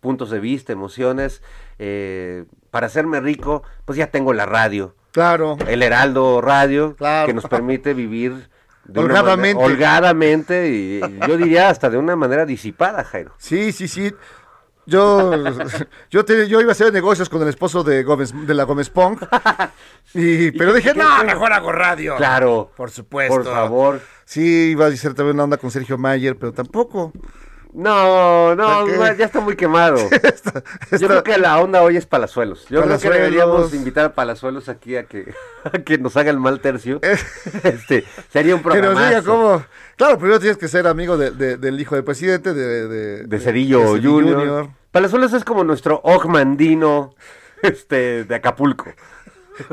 puntos de vista, emociones. Eh, para hacerme rico, pues ya tengo la radio, Claro. el Heraldo Radio, Claro. que nos permite vivir Holgadamente. manera- holgadamente y yo diría hasta de una manera disipada, Jairo. Sí, sí, sí. Yo, yo, te- yo iba a hacer negocios con el esposo de Gómez, de la Gómez Pong. Y, pero dije, qué no, mejor hago radio. Claro. Por supuesto. Por favor. Sí, iba a hacer también una onda con Sergio Mayer, pero tampoco. No, no, ya está muy quemado. Yo creo que la onda hoy es Palazuelos. Yo creo que Palazuelos. deberíamos invitar a Palazuelos aquí a que, a que nos haga el mal tercio. este, sería un que nos programa. diga cómo. Claro, primero tienes que ser amigo de- de- del hijo del presidente, de, de, De Cerillo Junior. Palazuelos es como nuestro Ogmandino este, de Acapulco.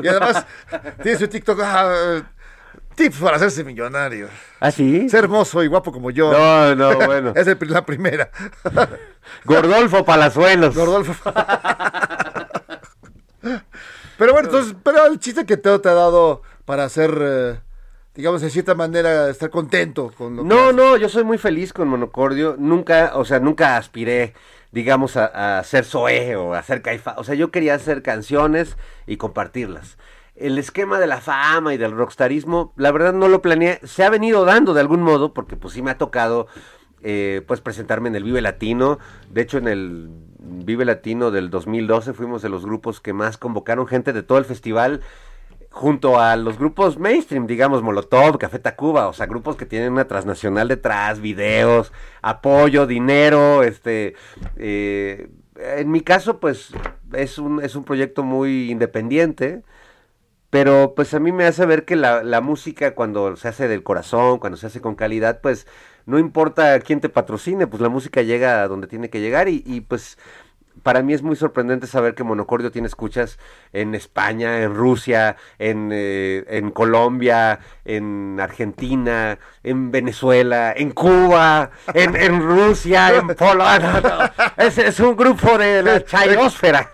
Y además, tiene su TikTok. ah, tips para hacerse millonario. ¿Ah, sí? Ser hermoso y guapo como yo. No, no, bueno. es el la primera. Gordolfo Palazuelos. Gordolfo. pero bueno, entonces, pero el chiste que Teo te ha dado para hacer, eh, digamos, de cierta manera, estar contento con lo que No, haces. no, yo soy muy feliz con Monocordio. Nunca, o sea, nunca aspiré, digamos, a, a ser Zoé o a ser Caifa. O sea, yo quería hacer canciones y compartirlas. El esquema de la fama y del rockstarismo, la verdad no lo planeé. Se ha venido dando de algún modo, porque pues sí me ha tocado, eh, pues presentarme en el Vive Latino. De hecho, en el Vive Latino del 2012 fuimos de los grupos que más convocaron gente de todo el festival junto a los grupos mainstream, digamos Molotov, Café Tacuba, o sea, grupos que tienen una transnacional detrás, videos, apoyo, dinero, este, eh, en mi caso, pues, es un, es un proyecto muy independiente, pero pues a mí me hace ver que la, la música cuando se hace del corazón, cuando se hace con calidad, pues no importa quién te patrocine, pues la música llega a donde tiene que llegar y, y pues para mí es muy sorprendente saber que Monocordio tiene escuchas en España, en Rusia, en, eh, en Colombia, en Argentina, en Venezuela, en Cuba, en, en Rusia, en Polonia. Es, es un grupo de la chairósfera.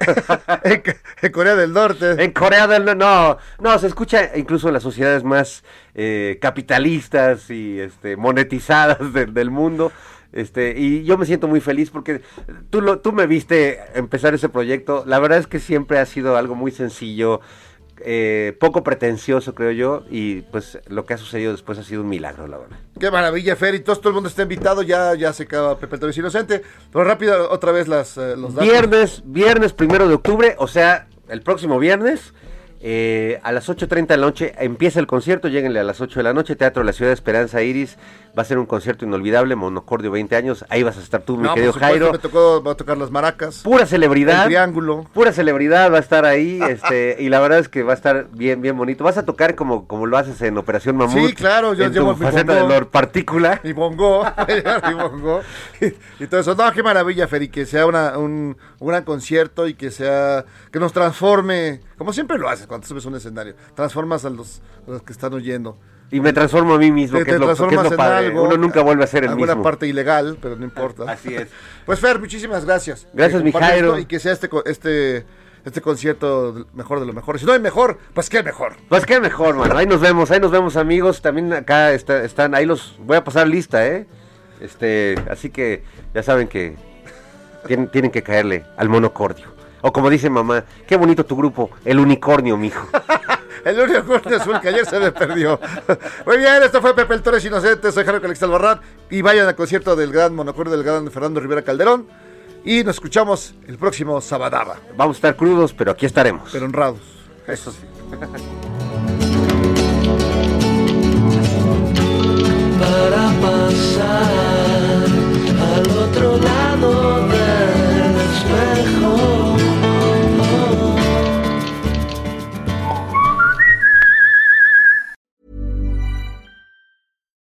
en, en Corea del Norte. En Corea del Norte, no, no, se escucha incluso en las sociedades más eh, capitalistas y este, monetizadas del- del mundo. Este, y yo me siento muy feliz porque tú, lo, tú me viste empezar ese proyecto. La verdad es que siempre ha sido algo muy sencillo. eh, poco pretencioso, creo yo, y pues lo que ha sucedido después ha sido un milagro, la verdad. Qué maravilla, Fer. Y todo, todo el mundo está invitado. Ya, ya se acaba Pepe el Inocente. Pero rápido, otra vez las, eh, los datos. Viernes, viernes primero de octubre, o sea, el próximo viernes, eh, a las 8.30 de la noche empieza el concierto, lleguenle a las 8 de la noche, Teatro de la Ciudad de Esperanza Iris, va a ser un concierto inolvidable, Monocordio 20 años, ahí vas a estar tú, mi No, querido por Jairo. Me tocó, va a tocar las maracas. Pura celebridad. El triángulo. Pura celebridad va a estar ahí, este, y la verdad es que va a estar bien, bien bonito. Vas a tocar como, como lo haces en Operación Mamut. Sí, claro, yo en llevo tu mi faceta de. Lord Partícula. Mi bongo, mi bongo. Y, y todo eso. No, qué maravilla, Fer, y que sea una, un, un gran concierto y que sea, que nos transforme, como siempre lo haces cuando subes un escenario, transformas a los, a los que están oyendo. Y me transformo a mí mismo, Te, que, te es lo, que es lo en padre. algo. Uno nunca vuelve a ser el alguna mismo. parte ilegal, pero no importa. Así es. Pues Fer, muchísimas gracias. Gracias, mi Jairo. Y que sea este, este, este concierto mejor de lo mejor. Si no hay mejor, pues qué mejor. Pues qué mejor, mano. Ahí nos vemos, ahí nos vemos, amigos. También acá está- están, ahí los voy a pasar lista, ¿eh? Este, así que ya saben que tienen, tienen que caerle al monocordio. O como dice mamá, qué bonito tu grupo, el unicornio, mijo. El único corte azul que ayer se me perdió. Muy bien, esto fue Pepe el Torres Inocente, soy Jairo Calixto Albarrán. Y vayan al concierto del gran monocordio del gran Fernando Rivera Calderón. Y nos escuchamos el próximo Sabadaba, Vamos a estar crudos, pero aquí estaremos. pero honrados. Eso sí. para pasar al otro lado del espejo.